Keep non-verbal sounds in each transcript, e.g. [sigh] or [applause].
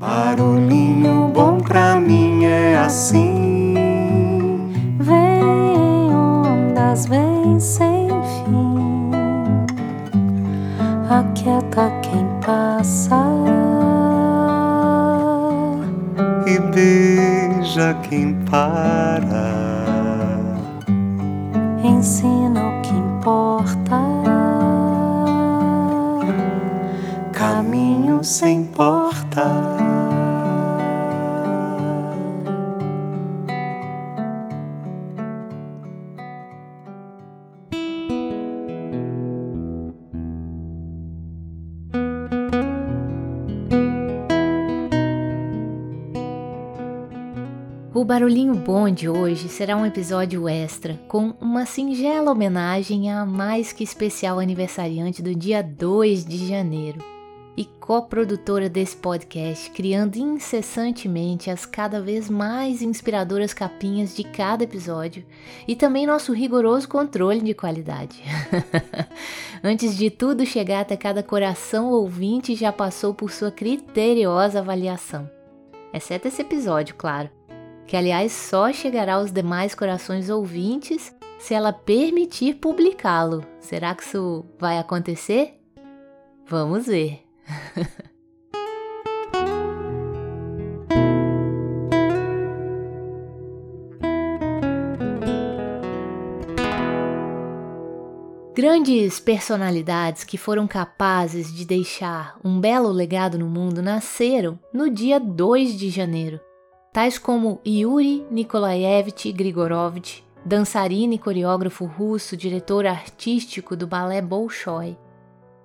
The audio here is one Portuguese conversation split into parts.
Barulhinho Barulhinho Bom de hoje será um episódio extra com uma singela homenagem à mais que especial aniversariante do dia 2 de janeiro e coprodutora desse podcast, criando incessantemente as cada vez mais inspiradoras capinhas de cada episódio e também nosso rigoroso controle de qualidade. [laughs] Antes de tudo chegar até cada coração ouvinte, já passou por sua criteriosa avaliação. Exceto esse episódio, claro que aliás só chegará aos demais corações ouvintes se ela permitir publicá-lo. Será que isso vai acontecer? Vamos ver. [laughs] Grandes personalidades que foram capazes de deixar um belo legado no mundo nasceram no dia 2 de janeiro, tais como Yuri Nikolaevich Grigorovich, dançarino e coreógrafo russo, diretor artístico do balé Bolshoi,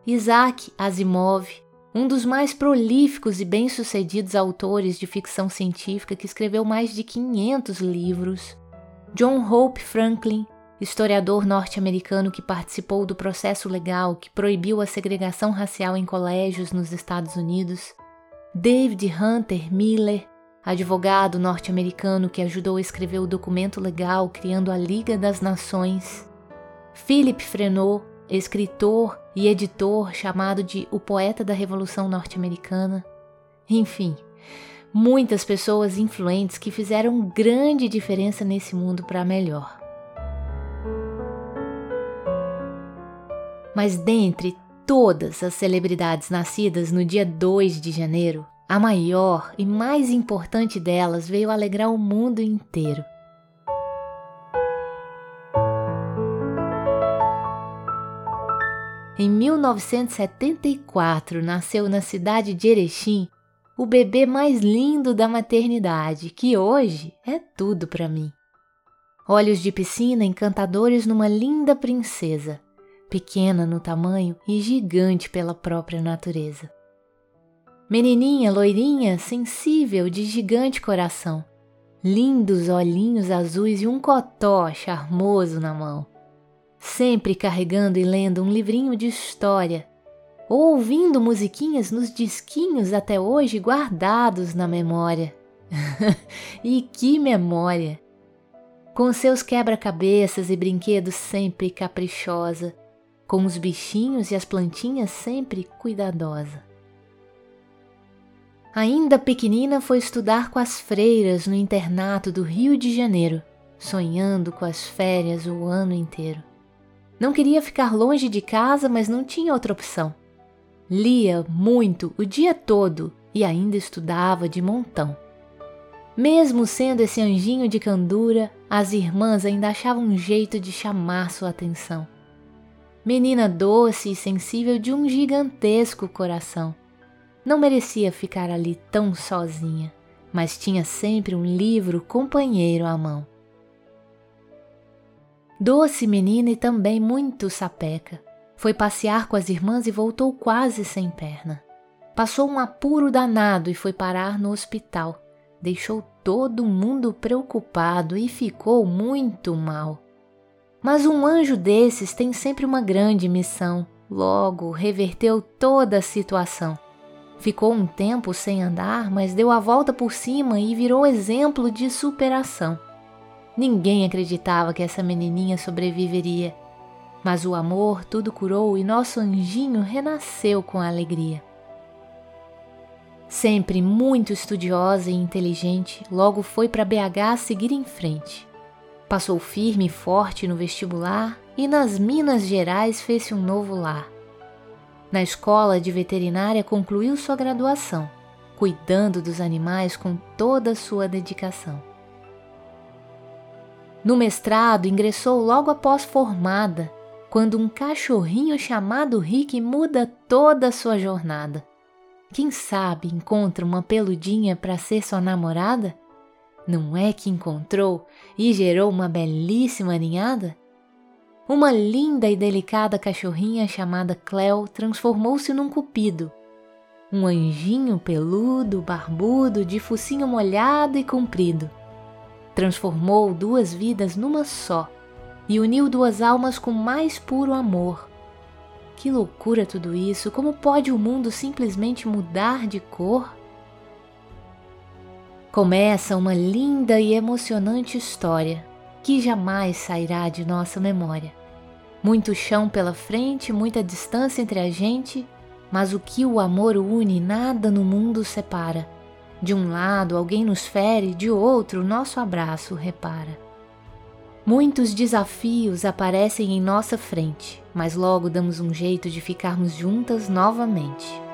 Isaac Asimov, um dos mais prolíficos e bem-sucedidos autores de ficção científica que escreveu mais de 500 livros, John Hope Franklin, historiador norte-americano que participou do processo legal que proibiu a segregação racial em colégios nos Estados Unidos, David Hunter Miller, advogado norte-americano que ajudou a escrever o documento legal criando a Liga das Nações, Philip Freneau, escritor e editor chamado de o poeta da Revolução Norte-Americana. Enfim, muitas pessoas influentes que fizeram grande diferença nesse mundo para melhor. Mas dentre todas as celebridades nascidas no dia 2 de janeiro, a maior e mais importante delas veio alegrar o mundo inteiro. Em 1974, nasceu na cidade de Erechim o bebê mais lindo da maternidade, que hoje é tudo para mim. Olhos de piscina encantadores numa linda princesa, pequena no tamanho e gigante pela própria natureza. Menininha loirinha, sensível, de gigante coração. Lindos olhinhos azuis e um cotó charmoso na mão. Sempre carregando e lendo um livrinho de história. Ou ouvindo musiquinhas nos disquinhos até hoje guardados na memória. [laughs] e que memória! Com seus quebra-cabeças e brinquedos sempre caprichosa, com os bichinhos e as plantinhas sempre cuidadosa. Ainda pequenina foi estudar com as freiras no internato do Rio de Janeiro, sonhando com as férias o ano inteiro. Não queria ficar longe de casa, mas não tinha outra opção. Lia muito o dia todo e ainda estudava de montão. Mesmo sendo esse anjinho de candura, as irmãs ainda achavam um jeito de chamar sua atenção. Menina doce e sensível de um gigantesco coração. Não merecia ficar ali tão sozinha, mas tinha sempre um livro companheiro à mão. Doce menina e também muito sapeca. Foi passear com as irmãs e voltou quase sem perna. Passou um apuro danado e foi parar no hospital. Deixou todo mundo preocupado e ficou muito mal. Mas um anjo desses tem sempre uma grande missão. Logo, reverteu toda a situação Ficou um tempo sem andar, mas deu a volta por cima e virou exemplo de superação. Ninguém acreditava que essa menininha sobreviveria, mas o amor tudo curou e nosso anjinho renasceu com alegria. Sempre muito estudiosa e inteligente, logo foi para BH seguir em frente. Passou firme e forte no vestibular e nas Minas Gerais fez-se um novo lar. Na escola de veterinária concluiu sua graduação, cuidando dos animais com toda sua dedicação. No mestrado, ingressou logo após formada, quando um cachorrinho chamado Rick muda toda a sua jornada. Quem sabe encontra uma peludinha para ser sua namorada? Não é que encontrou e gerou uma belíssima ninhada? Uma linda e delicada cachorrinha chamada Cleo transformou-se num cupido. Um anjinho peludo, barbudo, de focinho molhado e comprido. Transformou duas vidas numa só e uniu duas almas com mais puro amor. Que loucura tudo isso! Como pode o mundo simplesmente mudar de cor? Começa uma linda e emocionante história que jamais sairá de nossa memória. Muito chão pela frente, muita distância entre a gente, mas o que o amor une, nada no mundo separa. De um lado alguém nos fere, de outro nosso abraço repara. Muitos desafios aparecem em nossa frente, mas logo damos um jeito de ficarmos juntas novamente.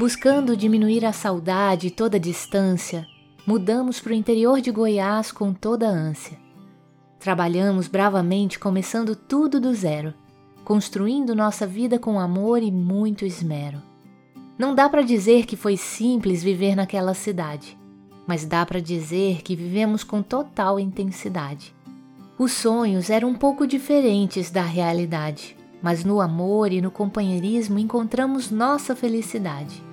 Buscando diminuir a saudade e toda a distância, mudamos para o interior de Goiás com toda a ânsia. Trabalhamos bravamente, começando tudo do zero, construindo nossa vida com amor e muito esmero. Não dá para dizer que foi simples viver naquela cidade, mas dá para dizer que vivemos com total intensidade. Os sonhos eram um pouco diferentes da realidade, mas no amor e no companheirismo encontramos nossa felicidade.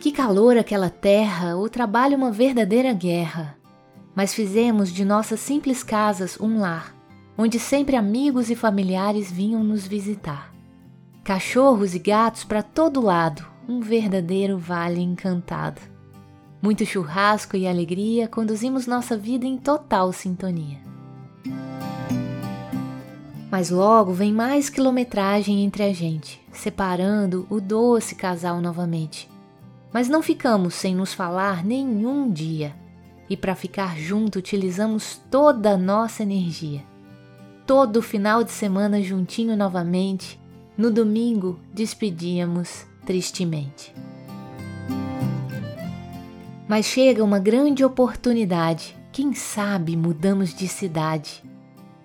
Que calor aquela terra, o trabalho uma verdadeira guerra. Mas fizemos de nossas simples casas um lar, onde sempre amigos e familiares vinham nos visitar. Cachorros e gatos para todo lado, um verdadeiro vale encantado. Muito churrasco e alegria conduzimos nossa vida em total sintonia. Mas logo vem mais quilometragem entre a gente, separando o doce casal novamente mas não ficamos sem nos falar nenhum dia. E para ficar junto utilizamos toda a nossa energia. Todo final de semana juntinho novamente, no domingo despedíamos tristemente. Mas chega uma grande oportunidade, quem sabe mudamos de cidade.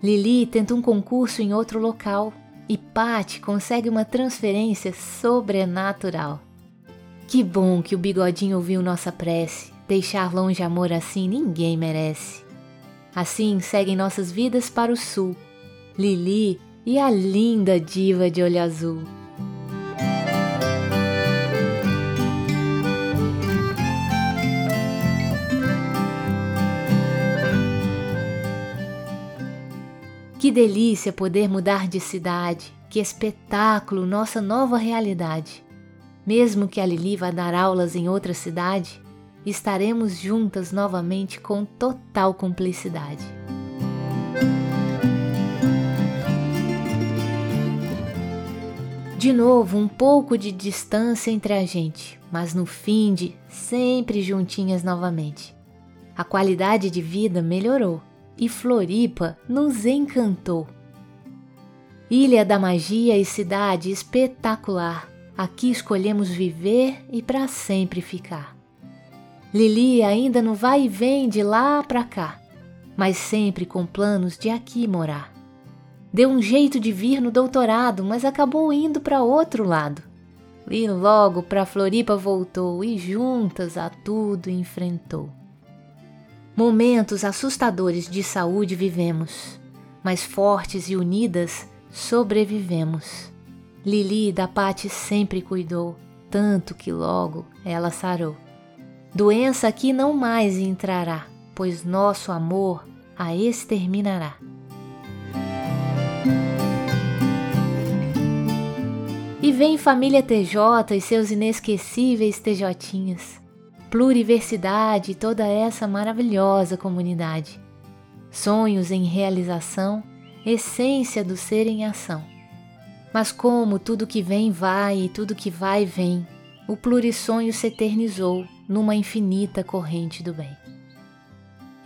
Lili tenta um concurso em outro local e Pat consegue uma transferência sobrenatural. Que bom que o bigodinho ouviu nossa prece. Deixar longe amor assim ninguém merece. Assim seguem nossas vidas para o sul. Lili e a linda diva de olho azul. Que delícia poder mudar de cidade, que espetáculo nossa nova realidade. Mesmo que a Lili vá dar aulas em outra cidade, estaremos juntas novamente com total cumplicidade. De novo, um pouco de distância entre a gente, mas no fim de sempre juntinhas novamente. A qualidade de vida melhorou e Floripa nos encantou. Ilha da magia e cidade espetacular Aqui escolhemos viver e para sempre ficar. Lili ainda não vai e vem de lá para cá, mas sempre com planos de aqui morar. Deu um jeito de vir no doutorado, mas acabou indo para outro lado. E logo para Floripa voltou e juntas a tudo enfrentou. Momentos assustadores de saúde vivemos, mas fortes e unidas sobrevivemos. Lili da Pati sempre cuidou, tanto que logo ela sarou. Doença aqui não mais entrará, pois nosso amor a exterminará. vem família TJ e seus inesquecíveis TJinhas. Pluriversidade e toda essa maravilhosa comunidade. Sonhos em realização, essência do ser em ação. Mas como tudo que vem vai e tudo que vai vem, o plurissonho se eternizou numa infinita corrente do bem.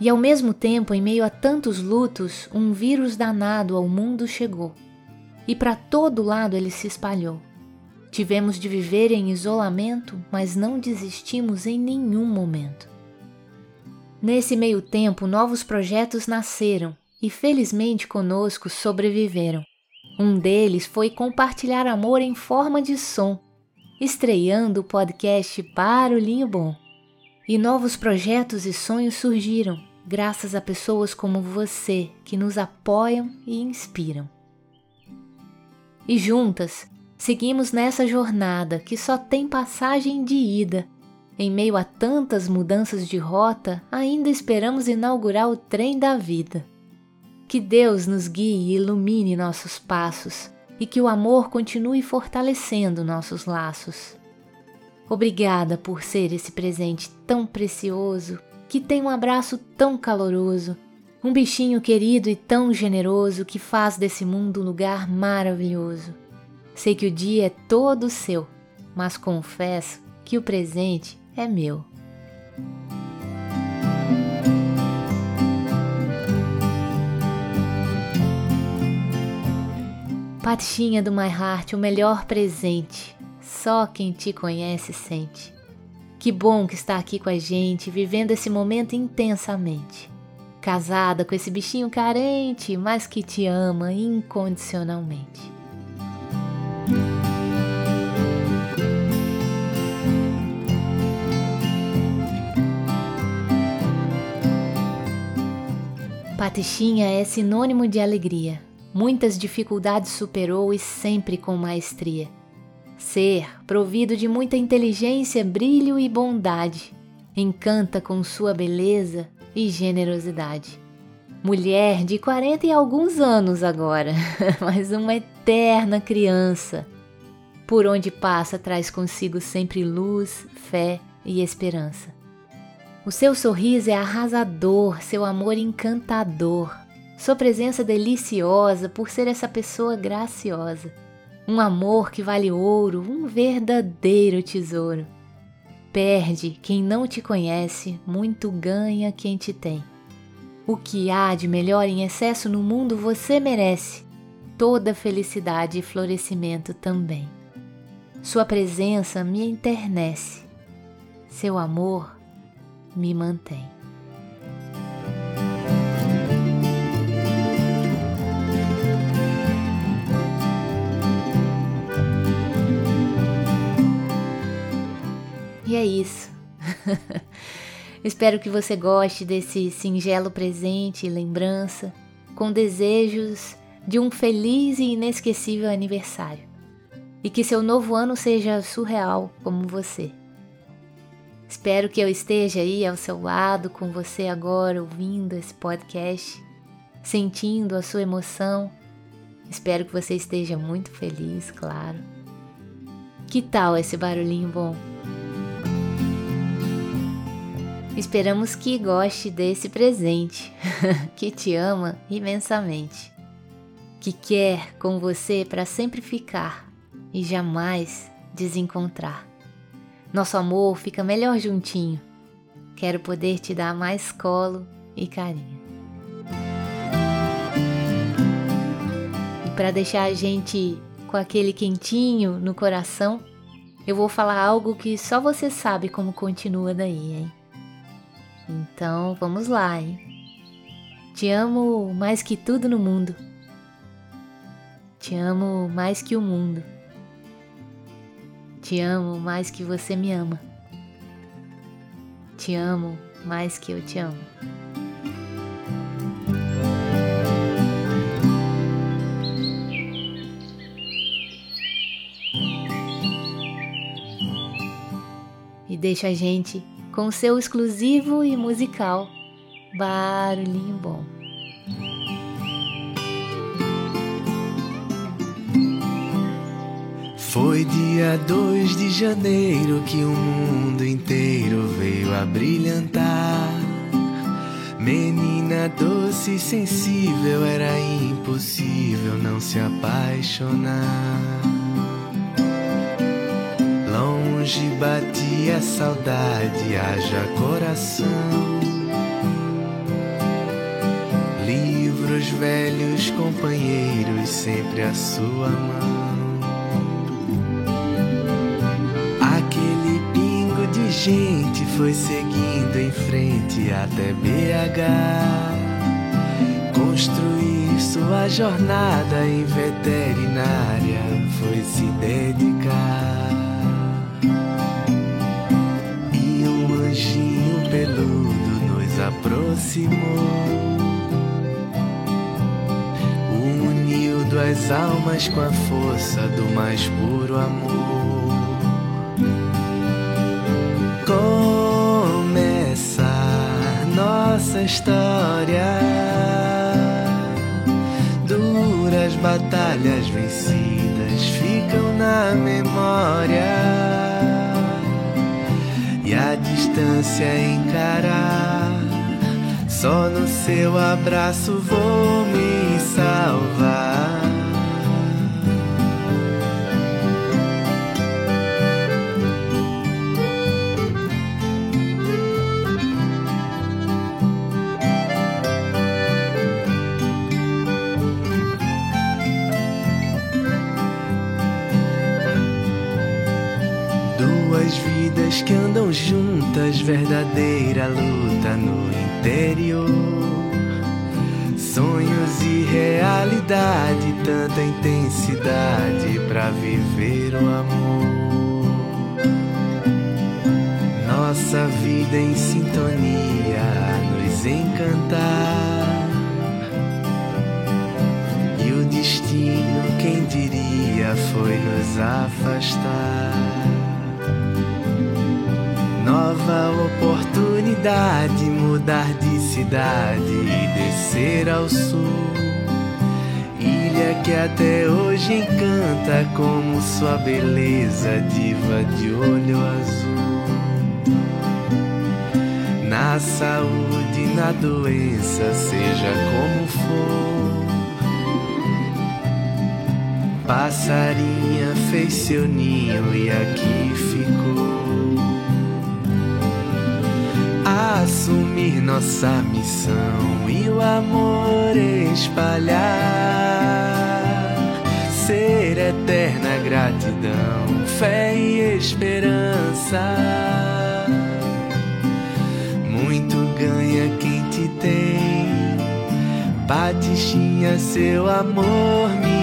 E ao mesmo tempo, em meio a tantos lutos, um vírus danado ao mundo chegou. E para todo lado ele se espalhou. Tivemos de viver em isolamento, mas não desistimos em nenhum momento. Nesse meio tempo, novos projetos nasceram e felizmente conosco sobreviveram. Um deles foi compartilhar amor em forma de som, estreando o podcast Barulhinho Bom. E novos projetos e sonhos surgiram, graças a pessoas como você que nos apoiam e inspiram. E juntas, seguimos nessa jornada que só tem passagem de ida. Em meio a tantas mudanças de rota, ainda esperamos inaugurar o trem da vida. Que Deus nos guie e ilumine nossos passos e que o amor continue fortalecendo nossos laços. Obrigada por ser esse presente tão precioso que tem um abraço tão caloroso, um bichinho querido e tão generoso que faz desse mundo um lugar maravilhoso. Sei que o dia é todo seu, mas confesso que o presente é meu. Patinha do My Heart, o melhor presente. Só quem te conhece sente. Que bom que está aqui com a gente, vivendo esse momento intensamente. Casada com esse bichinho carente, mas que te ama incondicionalmente. Patichinha é sinônimo de alegria. Muitas dificuldades superou e sempre com maestria Ser provido de muita inteligência, brilho e bondade, encanta com sua beleza e generosidade. Mulher de 40 e alguns anos agora, [laughs] mas uma eterna criança. Por onde passa, traz consigo sempre luz, fé e esperança. O seu sorriso é arrasador, seu amor encantador, sua presença deliciosa por ser essa pessoa graciosa um amor que vale ouro, um verdadeiro tesouro. Perde quem não te conhece, muito ganha quem te tem. O que há de melhor em excesso no mundo você merece, toda felicidade e florescimento também. Sua presença me enternece, seu amor me mantém. E é isso. [laughs] Espero que você goste desse singelo presente e lembrança, com desejos de um feliz e inesquecível aniversário. E que seu novo ano seja surreal como você. Espero que eu esteja aí ao seu lado com você agora ouvindo esse podcast, sentindo a sua emoção. Espero que você esteja muito feliz, claro. Que tal esse barulhinho bom? Esperamos que goste desse presente, [laughs] que te ama imensamente, que quer com você para sempre ficar e jamais desencontrar. Nosso amor fica melhor juntinho. Quero poder te dar mais colo e carinho. E para deixar a gente com aquele quentinho no coração, eu vou falar algo que só você sabe como continua daí, hein? Então vamos lá, hein? Te amo mais que tudo no mundo. Te amo mais que o mundo. Te amo mais que você me ama. Te amo mais que eu te amo. E deixa a gente com seu exclusivo e musical Barulhinho Bom. Foi dia 2 de janeiro que o mundo inteiro veio a brilhantar. Menina doce e sensível, era impossível não se apaixonar. Longe batia a saudade, haja coração. Livros velhos, companheiros, sempre à sua mão. Aquele pingo de gente foi seguindo em frente até BH. Construir sua jornada em veterinária foi se dedicar. Aproximou. Uniu duas almas com a força do mais puro amor. Começa nossa história. Duras batalhas vencidas ficam na memória. E a distância encarar. Só no seu abraço vou me salvar. Duas vidas que andam juntas, verdadeira luta no interior. Sonhos e realidade, tanta intensidade pra viver o amor. Nossa vida em sintonia nos encantar. E o destino, quem diria, foi nos afastar. Nova oportunidade, mudar de cidade e descer ao sul. Ilha que até hoje encanta como sua beleza, diva de olho azul. Na saúde, na doença, seja como for. Passarinha fez seu ninho e aqui ficou. Assumir nossa missão e o amor espalhar. Ser eterna gratidão, fé e esperança. Muito ganha quem te tem. Patichinha, seu amor me